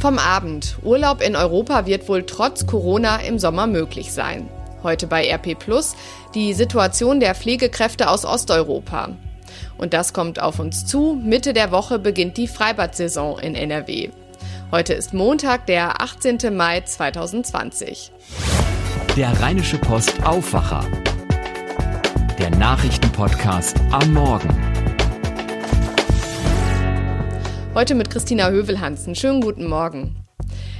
Vom Abend. Urlaub in Europa wird wohl trotz Corona im Sommer möglich sein. Heute bei RP Plus die Situation der Pflegekräfte aus Osteuropa. Und das kommt auf uns zu. Mitte der Woche beginnt die Freibad-Saison in NRW. Heute ist Montag, der 18. Mai 2020. Der Rheinische Post Aufwacher. Der Nachrichtenpodcast am Morgen. Heute mit Christina Hövelhansen. Schönen guten Morgen.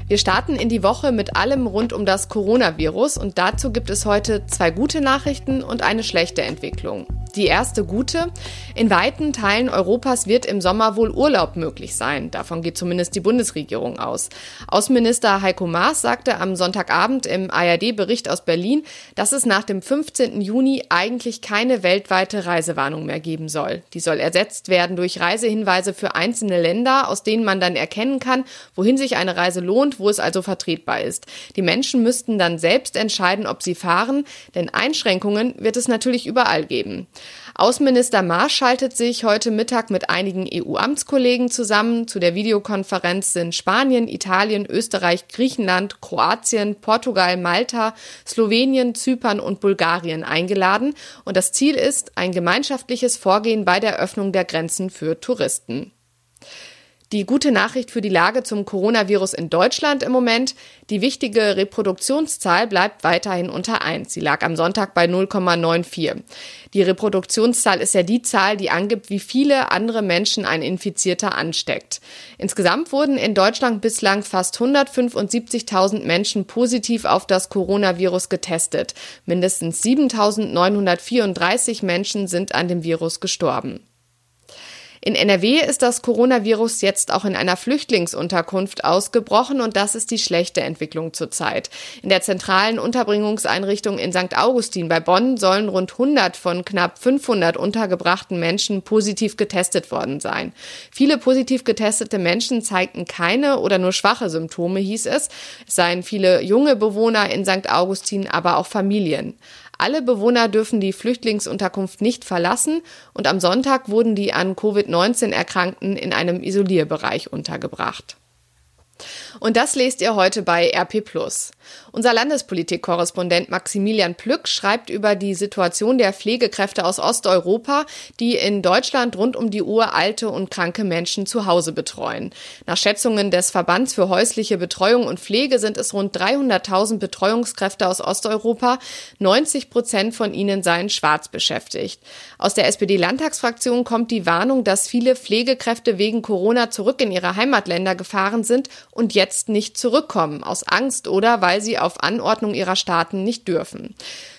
Wir starten in die Woche mit allem rund um das Coronavirus und dazu gibt es heute zwei gute Nachrichten und eine schlechte Entwicklung. Die erste gute. In weiten Teilen Europas wird im Sommer wohl Urlaub möglich sein. Davon geht zumindest die Bundesregierung aus. Außenminister Heiko Maas sagte am Sonntagabend im ARD-Bericht aus Berlin, dass es nach dem 15. Juni eigentlich keine weltweite Reisewarnung mehr geben soll. Die soll ersetzt werden durch Reisehinweise für einzelne Länder, aus denen man dann erkennen kann, wohin sich eine Reise lohnt, wo es also vertretbar ist. Die Menschen müssten dann selbst entscheiden, ob sie fahren, denn Einschränkungen wird es natürlich überall geben. Außenminister Maas schaltet sich heute Mittag mit einigen EU-Amtskollegen zusammen. Zu der Videokonferenz sind Spanien, Italien, Österreich, Griechenland, Kroatien, Portugal, Malta, Slowenien, Zypern und Bulgarien eingeladen. Und das Ziel ist ein gemeinschaftliches Vorgehen bei der Öffnung der Grenzen für Touristen. Die gute Nachricht für die Lage zum Coronavirus in Deutschland im Moment. Die wichtige Reproduktionszahl bleibt weiterhin unter 1. Sie lag am Sonntag bei 0,94. Die Reproduktionszahl ist ja die Zahl, die angibt, wie viele andere Menschen ein Infizierter ansteckt. Insgesamt wurden in Deutschland bislang fast 175.000 Menschen positiv auf das Coronavirus getestet. Mindestens 7.934 Menschen sind an dem Virus gestorben. In NRW ist das Coronavirus jetzt auch in einer Flüchtlingsunterkunft ausgebrochen und das ist die schlechte Entwicklung zurzeit. In der zentralen Unterbringungseinrichtung in St. Augustin bei Bonn sollen rund 100 von knapp 500 untergebrachten Menschen positiv getestet worden sein. Viele positiv getestete Menschen zeigten keine oder nur schwache Symptome, hieß es. Es seien viele junge Bewohner in St. Augustin, aber auch Familien. Alle Bewohner dürfen die Flüchtlingsunterkunft nicht verlassen und am Sonntag wurden die an Covid-19 Erkrankten in einem Isolierbereich untergebracht. Und das lest ihr heute bei RP Unser Landespolitikkorrespondent Maximilian Plück schreibt über die Situation der Pflegekräfte aus Osteuropa, die in Deutschland rund um die Uhr alte und kranke Menschen zu Hause betreuen. Nach Schätzungen des Verbands für häusliche Betreuung und Pflege sind es rund 300.000 Betreuungskräfte aus Osteuropa. 90 Prozent von ihnen seien schwarz beschäftigt. Aus der SPD-Landtagsfraktion kommt die Warnung, dass viele Pflegekräfte wegen Corona zurück in ihre Heimatländer gefahren sind und jetzt nicht zurückkommen, aus Angst oder weil sie auf Anordnung ihrer Staaten nicht dürfen.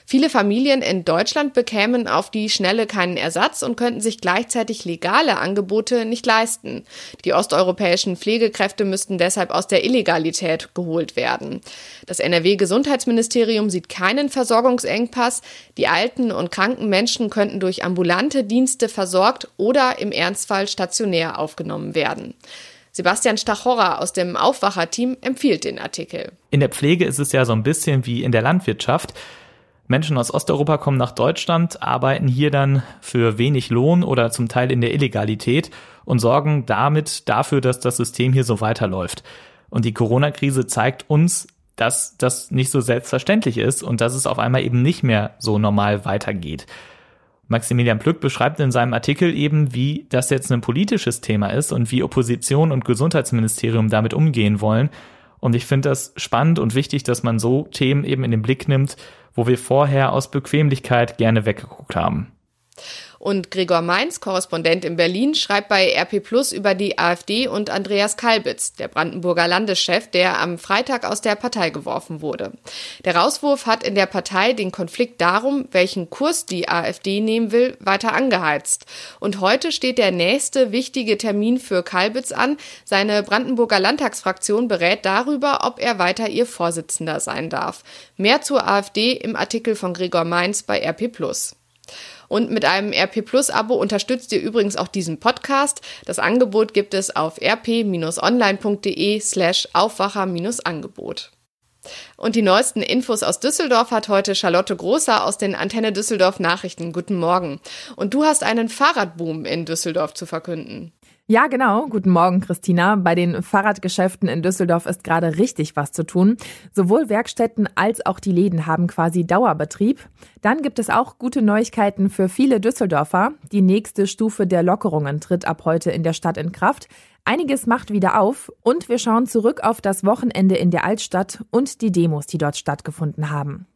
Viele Familien in Deutschland bekämen auf die Schnelle keinen Ersatz und könnten sich gleichzeitig legale Angebote nicht leisten. Die osteuropäischen Pflegekräfte müssten deshalb aus der Illegalität geholt werden. Das NRW-Gesundheitsministerium sieht keinen Versorgungsengpass. Die alten und kranken Menschen könnten durch ambulante Dienste versorgt oder im Ernstfall stationär aufgenommen werden. Sebastian Stachorra aus dem Aufwacherteam empfiehlt den Artikel. In der Pflege ist es ja so ein bisschen wie in der Landwirtschaft. Menschen aus Osteuropa kommen nach Deutschland, arbeiten hier dann für wenig Lohn oder zum Teil in der Illegalität und sorgen damit dafür, dass das System hier so weiterläuft. Und die Corona-Krise zeigt uns, dass das nicht so selbstverständlich ist und dass es auf einmal eben nicht mehr so normal weitergeht. Maximilian Plück beschreibt in seinem Artikel eben, wie das jetzt ein politisches Thema ist und wie Opposition und Gesundheitsministerium damit umgehen wollen. Und ich finde das spannend und wichtig, dass man so Themen eben in den Blick nimmt, wo wir vorher aus Bequemlichkeit gerne weggeguckt haben. Und Gregor Mainz, Korrespondent in Berlin, schreibt bei RP Plus über die AfD und Andreas Kalbitz, der Brandenburger Landeschef, der am Freitag aus der Partei geworfen wurde. Der Rauswurf hat in der Partei den Konflikt darum, welchen Kurs die AfD nehmen will, weiter angeheizt. Und heute steht der nächste wichtige Termin für Kalbitz an. Seine Brandenburger Landtagsfraktion berät darüber, ob er weiter ihr Vorsitzender sein darf. Mehr zur AfD im Artikel von Gregor Mainz bei RP Plus. Und mit einem RP Plus Abo unterstützt ihr übrigens auch diesen Podcast. Das Angebot gibt es auf rp-online.de slash Aufwacher-Angebot. Und die neuesten Infos aus Düsseldorf hat heute Charlotte Großer aus den Antenne Düsseldorf Nachrichten. Guten Morgen. Und du hast einen Fahrradboom in Düsseldorf zu verkünden. Ja, genau. Guten Morgen, Christina. Bei den Fahrradgeschäften in Düsseldorf ist gerade richtig was zu tun. Sowohl Werkstätten als auch die Läden haben quasi Dauerbetrieb. Dann gibt es auch gute Neuigkeiten für viele Düsseldorfer. Die nächste Stufe der Lockerungen tritt ab heute in der Stadt in Kraft. Einiges macht wieder auf und wir schauen zurück auf das Wochenende in der Altstadt und die Demos, die dort stattgefunden haben.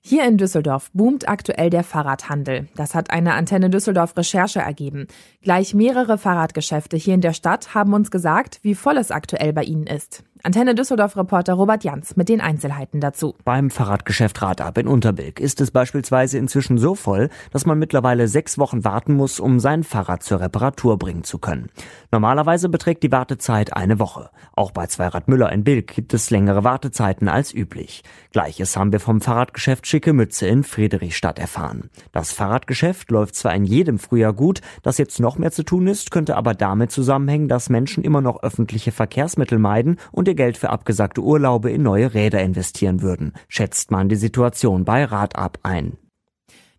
Hier in Düsseldorf boomt aktuell der Fahrradhandel. Das hat eine Antenne Düsseldorf Recherche ergeben. Gleich mehrere Fahrradgeschäfte hier in der Stadt haben uns gesagt, wie voll es aktuell bei ihnen ist. Antenne Düsseldorf-Reporter Robert Jans mit den Einzelheiten dazu. Beim Fahrradgeschäft Radab in Unterbilk ist es beispielsweise inzwischen so voll, dass man mittlerweile sechs Wochen warten muss, um sein Fahrrad zur Reparatur bringen zu können. Normalerweise beträgt die Wartezeit eine Woche. Auch bei Zweirad Müller in Bilk gibt es längere Wartezeiten als üblich. Gleiches haben wir vom Fahrradgeschäft Schicke Mütze in Friedrichstadt erfahren. Das Fahrradgeschäft läuft zwar in jedem Frühjahr gut, dass jetzt noch mehr zu tun ist, könnte aber damit zusammenhängen, dass Menschen immer noch öffentliche Verkehrsmittel meiden und ihr Geld für abgesagte Urlaube in neue Räder investieren würden, schätzt man die Situation bei Radab ein.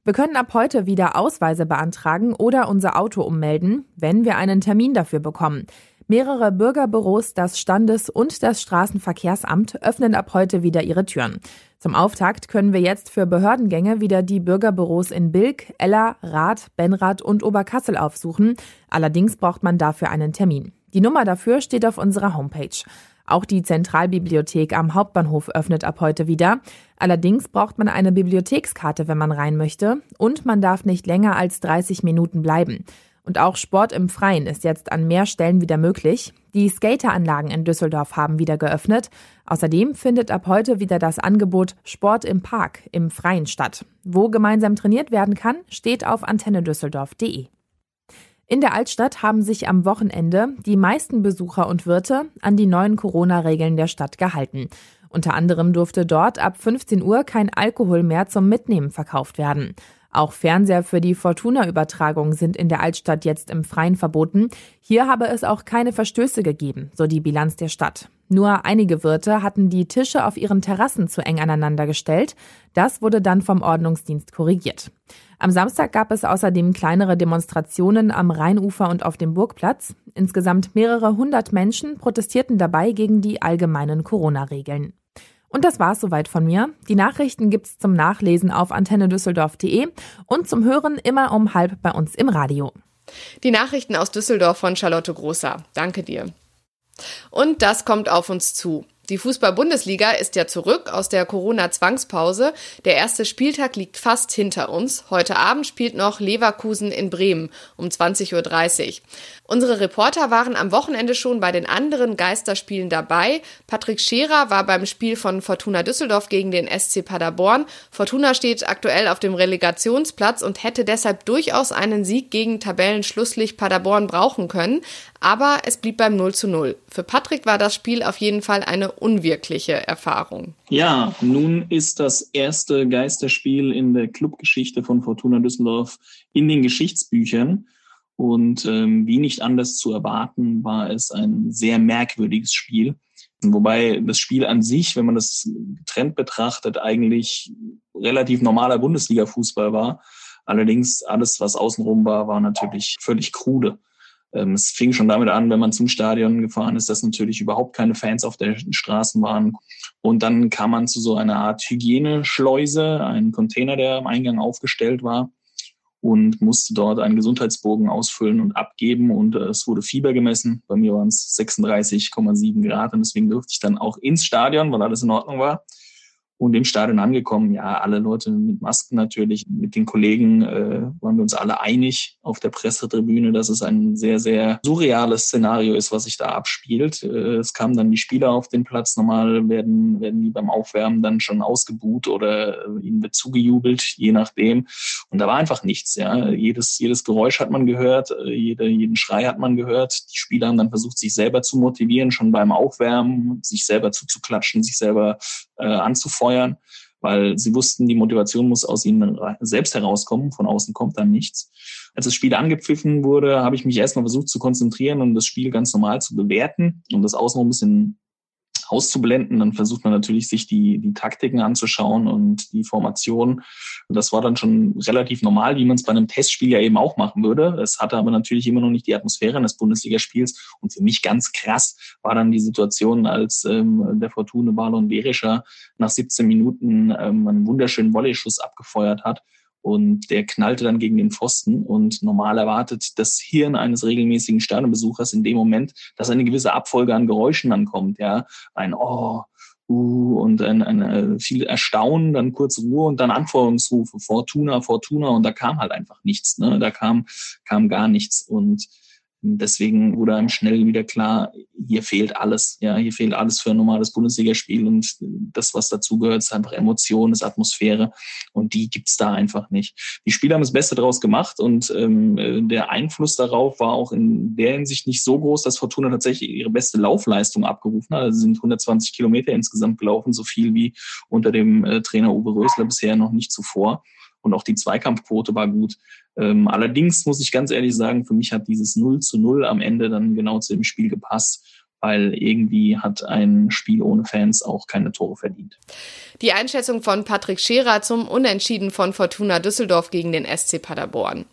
Wir können ab heute wieder Ausweise beantragen oder unser Auto ummelden, wenn wir einen Termin dafür bekommen. Mehrere Bürgerbüros, das Standes- und das Straßenverkehrsamt öffnen ab heute wieder ihre Türen. Zum Auftakt können wir jetzt für Behördengänge wieder die Bürgerbüros in Bilk, Eller, Rath, Benrath und Oberkassel aufsuchen. Allerdings braucht man dafür einen Termin. Die Nummer dafür steht auf unserer Homepage. Auch die Zentralbibliothek am Hauptbahnhof öffnet ab heute wieder. Allerdings braucht man eine Bibliothekskarte, wenn man rein möchte, und man darf nicht länger als 30 Minuten bleiben. Und auch Sport im Freien ist jetzt an mehr Stellen wieder möglich. Die Skateranlagen in Düsseldorf haben wieder geöffnet. Außerdem findet ab heute wieder das Angebot Sport im Park im Freien statt. Wo gemeinsam trainiert werden kann, steht auf antennedüsseldorf.de. In der Altstadt haben sich am Wochenende die meisten Besucher und Wirte an die neuen Corona-Regeln der Stadt gehalten. Unter anderem durfte dort ab 15 Uhr kein Alkohol mehr zum Mitnehmen verkauft werden. Auch Fernseher für die Fortuna-Übertragung sind in der Altstadt jetzt im Freien verboten. Hier habe es auch keine Verstöße gegeben, so die Bilanz der Stadt. Nur einige Wirte hatten die Tische auf ihren Terrassen zu eng aneinander gestellt. Das wurde dann vom Ordnungsdienst korrigiert. Am Samstag gab es außerdem kleinere Demonstrationen am Rheinufer und auf dem Burgplatz. Insgesamt mehrere hundert Menschen protestierten dabei gegen die allgemeinen Corona-Regeln. Und das war's soweit von mir. Die Nachrichten gibt's zum Nachlesen auf antennedüsseldorf.de und zum Hören immer um halb bei uns im Radio. Die Nachrichten aus Düsseldorf von Charlotte Großer. Danke dir. Und das kommt auf uns zu. Die Fußball-Bundesliga ist ja zurück aus der Corona-Zwangspause. Der erste Spieltag liegt fast hinter uns. Heute Abend spielt noch Leverkusen in Bremen um 20.30 Uhr. Unsere Reporter waren am Wochenende schon bei den anderen Geisterspielen dabei. Patrick Scherer war beim Spiel von Fortuna Düsseldorf gegen den SC Paderborn. Fortuna steht aktuell auf dem Relegationsplatz und hätte deshalb durchaus einen Sieg gegen Tabellenschlusslicht Paderborn brauchen können. Aber es blieb beim 0 zu 0. Für Patrick war das Spiel auf jeden Fall eine unwirkliche Erfahrung. Ja, nun ist das erste Geisterspiel in der Clubgeschichte von Fortuna Düsseldorf in den Geschichtsbüchern. Und ähm, wie nicht anders zu erwarten, war es ein sehr merkwürdiges Spiel. Wobei das Spiel an sich, wenn man das getrennt betrachtet, eigentlich relativ normaler Bundesliga-Fußball war. Allerdings alles, was außenrum war, war natürlich völlig krude. Ähm, es fing schon damit an, wenn man zum Stadion gefahren ist, dass natürlich überhaupt keine Fans auf den Straßen waren. Und dann kam man zu so einer Art Hygieneschleuse, einen Container, der am Eingang aufgestellt war und musste dort einen Gesundheitsbogen ausfüllen und abgeben. Und äh, es wurde Fieber gemessen. Bei mir waren es 36,7 Grad und deswegen durfte ich dann auch ins Stadion, weil alles in Ordnung war und im Stadion angekommen, ja, alle Leute mit Masken natürlich. Mit den Kollegen äh, waren wir uns alle einig auf der Pressetribüne, dass es ein sehr, sehr surreales Szenario ist, was sich da abspielt. Äh, es kamen dann die Spieler auf den Platz. Normal werden, werden die beim Aufwärmen dann schon ausgebuht oder äh, ihnen wird zugejubelt, je nachdem. Und da war einfach nichts. Ja. Jedes, jedes Geräusch hat man gehört, äh, jede, jeden Schrei hat man gehört. Die Spieler haben dann versucht, sich selber zu motivieren, schon beim Aufwärmen, sich selber zuzuklatschen, sich selber äh, anzufeuern, weil sie wussten, die Motivation muss aus ihnen selbst herauskommen, von außen kommt dann nichts. Als das Spiel angepfiffen wurde, habe ich mich erstmal versucht zu konzentrieren und das Spiel ganz normal zu bewerten und das Außen ein bisschen auszublenden. Dann versucht man natürlich, sich die, die Taktiken anzuschauen und die Formation. Das war dann schon relativ normal, wie man es bei einem Testspiel ja eben auch machen würde. Es hatte aber natürlich immer noch nicht die Atmosphäre eines Bundesligaspiels. Und für mich ganz krass war dann die Situation, als ähm, der Fortune Balon Berischer nach 17 Minuten ähm, einen wunderschönen Volley-Schuss abgefeuert hat und der knallte dann gegen den Pfosten. Und normal erwartet das Hirn eines regelmäßigen Sternenbesuchers in dem Moment, dass eine gewisse Abfolge an Geräuschen dann kommt, ja, ein Oh, uh, und ein, ein, äh, viel Erstaunen, dann kurz Ruhe und dann Anforderungsrufe, Fortuna, Fortuna. Und da kam halt einfach nichts, ne, da kam, kam gar nichts. Und Deswegen wurde einem schnell wieder klar, hier fehlt alles. Ja, hier fehlt alles für ein normales Bundesligaspiel und das, was dazugehört, ist einfach Emotion, ist Atmosphäre und die gibt's da einfach nicht. Die Spieler haben das Beste daraus gemacht und ähm, der Einfluss darauf war auch in der Hinsicht nicht so groß, dass Fortuna tatsächlich ihre beste Laufleistung abgerufen hat. Also sind 120 Kilometer insgesamt gelaufen, so viel wie unter dem äh, Trainer Uwe Rösler bisher noch nicht zuvor und auch die Zweikampfquote war gut. Ähm, allerdings muss ich ganz ehrlich sagen, für mich hat dieses 0 zu 0 am Ende dann genau zu dem Spiel gepasst weil irgendwie hat ein Spiel ohne Fans auch keine Tore verdient. Die Einschätzung von Patrick Scherer zum Unentschieden von Fortuna Düsseldorf gegen den SC Paderborn.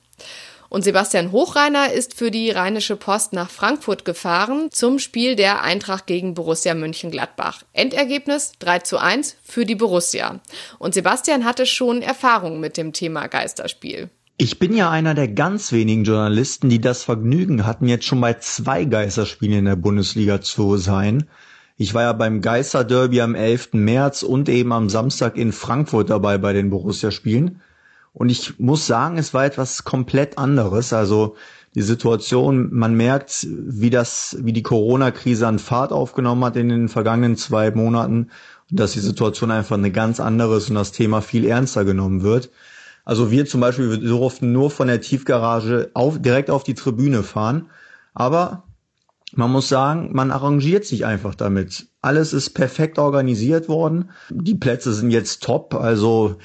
Und Sebastian Hochreiner ist für die Rheinische Post nach Frankfurt gefahren zum Spiel der Eintracht gegen Borussia Mönchengladbach. Endergebnis 3 zu 1 für die Borussia. Und Sebastian hatte schon Erfahrung mit dem Thema Geisterspiel. Ich bin ja einer der ganz wenigen Journalisten, die das Vergnügen hatten, jetzt schon bei zwei Geisterspielen in der Bundesliga zu sein. Ich war ja beim Geisterderby am 11. März und eben am Samstag in Frankfurt dabei bei den Borussia-Spielen. Und ich muss sagen, es war etwas komplett anderes. Also die Situation, man merkt, wie das, wie die Corona-Krise an Fahrt aufgenommen hat in den vergangenen zwei Monaten und dass die Situation einfach eine ganz andere ist und das Thema viel ernster genommen wird. Also wir zum Beispiel, wir durften nur von der Tiefgarage auf, direkt auf die Tribüne fahren. Aber man muss sagen, man arrangiert sich einfach damit. Alles ist perfekt organisiert worden. Die Plätze sind jetzt top. Also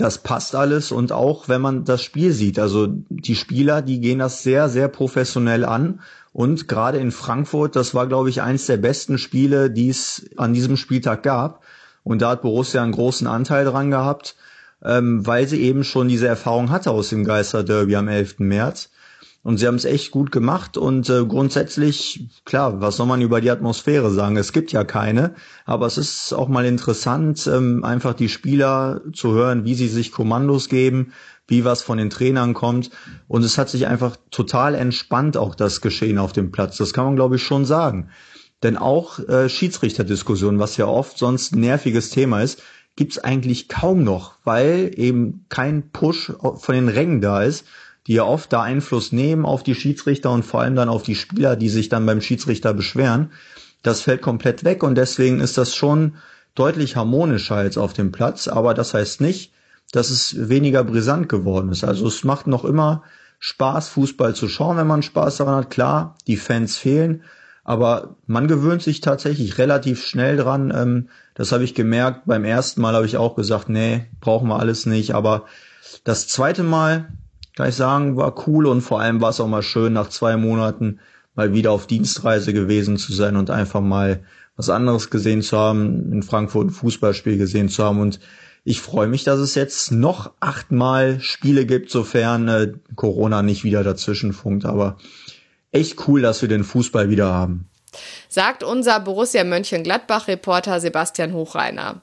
das passt alles und auch wenn man das Spiel sieht, also die Spieler, die gehen das sehr, sehr professionell an. Und gerade in Frankfurt, das war, glaube ich, eins der besten Spiele, die es an diesem Spieltag gab. Und da hat Borussia einen großen Anteil dran gehabt, ähm, weil sie eben schon diese Erfahrung hatte aus dem Geisterderby am 11. März und sie haben es echt gut gemacht und äh, grundsätzlich, klar, was soll man über die Atmosphäre sagen? Es gibt ja keine, aber es ist auch mal interessant, ähm, einfach die Spieler zu hören, wie sie sich Kommandos geben, wie was von den Trainern kommt. Und es hat sich einfach total entspannt, auch das Geschehen auf dem Platz. Das kann man, glaube ich, schon sagen. Denn auch äh, Schiedsrichterdiskussionen, was ja oft sonst ein nerviges Thema ist, gibt's eigentlich kaum noch, weil eben kein Push von den Rängen da ist die ja oft da Einfluss nehmen auf die Schiedsrichter und vor allem dann auf die Spieler, die sich dann beim Schiedsrichter beschweren. Das fällt komplett weg und deswegen ist das schon deutlich harmonischer als auf dem Platz, aber das heißt nicht, dass es weniger brisant geworden ist. Also es macht noch immer Spaß, Fußball zu schauen, wenn man Spaß daran hat. Klar, die Fans fehlen, aber man gewöhnt sich tatsächlich relativ schnell dran. Ähm, das habe ich gemerkt. Beim ersten Mal habe ich auch gesagt, nee, brauchen wir alles nicht. Aber das zweite Mal, kann ich sagen, war cool und vor allem war es auch mal schön, nach zwei Monaten mal wieder auf Dienstreise gewesen zu sein und einfach mal was anderes gesehen zu haben, in Frankfurt ein Fußballspiel gesehen zu haben und ich freue mich, dass es jetzt noch achtmal Spiele gibt, sofern äh, Corona nicht wieder dazwischen funkt. Aber echt cool, dass wir den Fußball wieder haben. Sagt unser Borussia Mönchengladbach-Reporter Sebastian Hochreiner.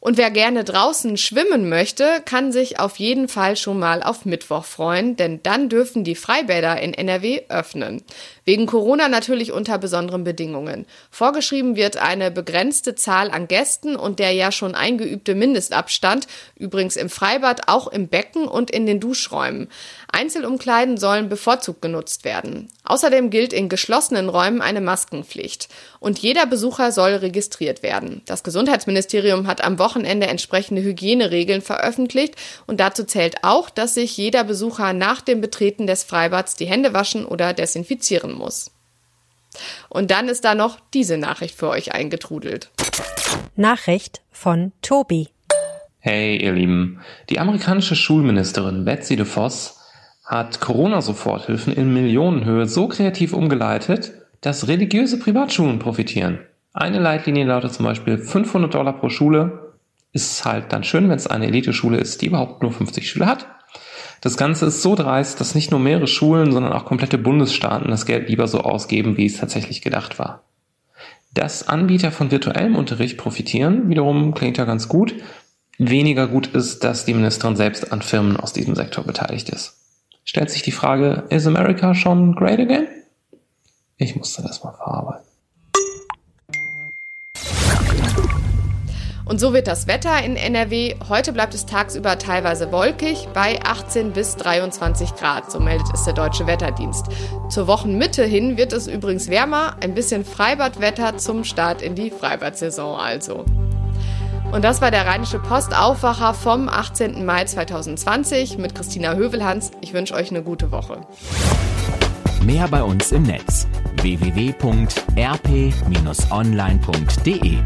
Und wer gerne draußen schwimmen möchte, kann sich auf jeden Fall schon mal auf Mittwoch freuen, denn dann dürfen die Freibäder in NRW öffnen. Wegen Corona natürlich unter besonderen Bedingungen. Vorgeschrieben wird eine begrenzte Zahl an Gästen und der ja schon eingeübte Mindestabstand, übrigens im Freibad, auch im Becken und in den Duschräumen. Einzelumkleiden sollen bevorzugt genutzt werden. Außerdem gilt in geschlossenen Räumen eine Maskenpflicht. Und jeder Besucher soll registriert werden. Das Gesundheitsministerium hat am Wochenende entsprechende Hygieneregeln veröffentlicht und dazu zählt auch, dass sich jeder Besucher nach dem Betreten des Freibads die Hände waschen oder desinfizieren muss. Und dann ist da noch diese Nachricht für euch eingetrudelt. Nachricht von Tobi. Hey, ihr Lieben. Die amerikanische Schulministerin Betsy DeVos hat Corona-Soforthilfen in Millionenhöhe so kreativ umgeleitet, dass religiöse Privatschulen profitieren. Eine Leitlinie lautet zum Beispiel 500 Dollar pro Schule. Ist halt dann schön, wenn es eine Eliteschule ist, die überhaupt nur 50 Schüler hat. Das Ganze ist so dreist, dass nicht nur mehrere Schulen, sondern auch komplette Bundesstaaten das Geld lieber so ausgeben, wie es tatsächlich gedacht war. Dass Anbieter von virtuellem Unterricht profitieren, wiederum klingt ja ganz gut. Weniger gut ist, dass die Ministerin selbst an Firmen aus diesem Sektor beteiligt ist. Stellt sich die Frage, is America schon great again? Ich musste das mal verarbeiten. Und so wird das Wetter in NRW. Heute bleibt es tagsüber teilweise wolkig bei 18 bis 23 Grad, so meldet es der Deutsche Wetterdienst. Zur Wochenmitte hin wird es übrigens wärmer, ein bisschen Freibadwetter zum Start in die Freibadsaison also. Und das war der Rheinische Postaufwacher vom 18. Mai 2020 mit Christina Hövelhans. Ich wünsche euch eine gute Woche. Mehr bei uns im Netz www.rp-online.de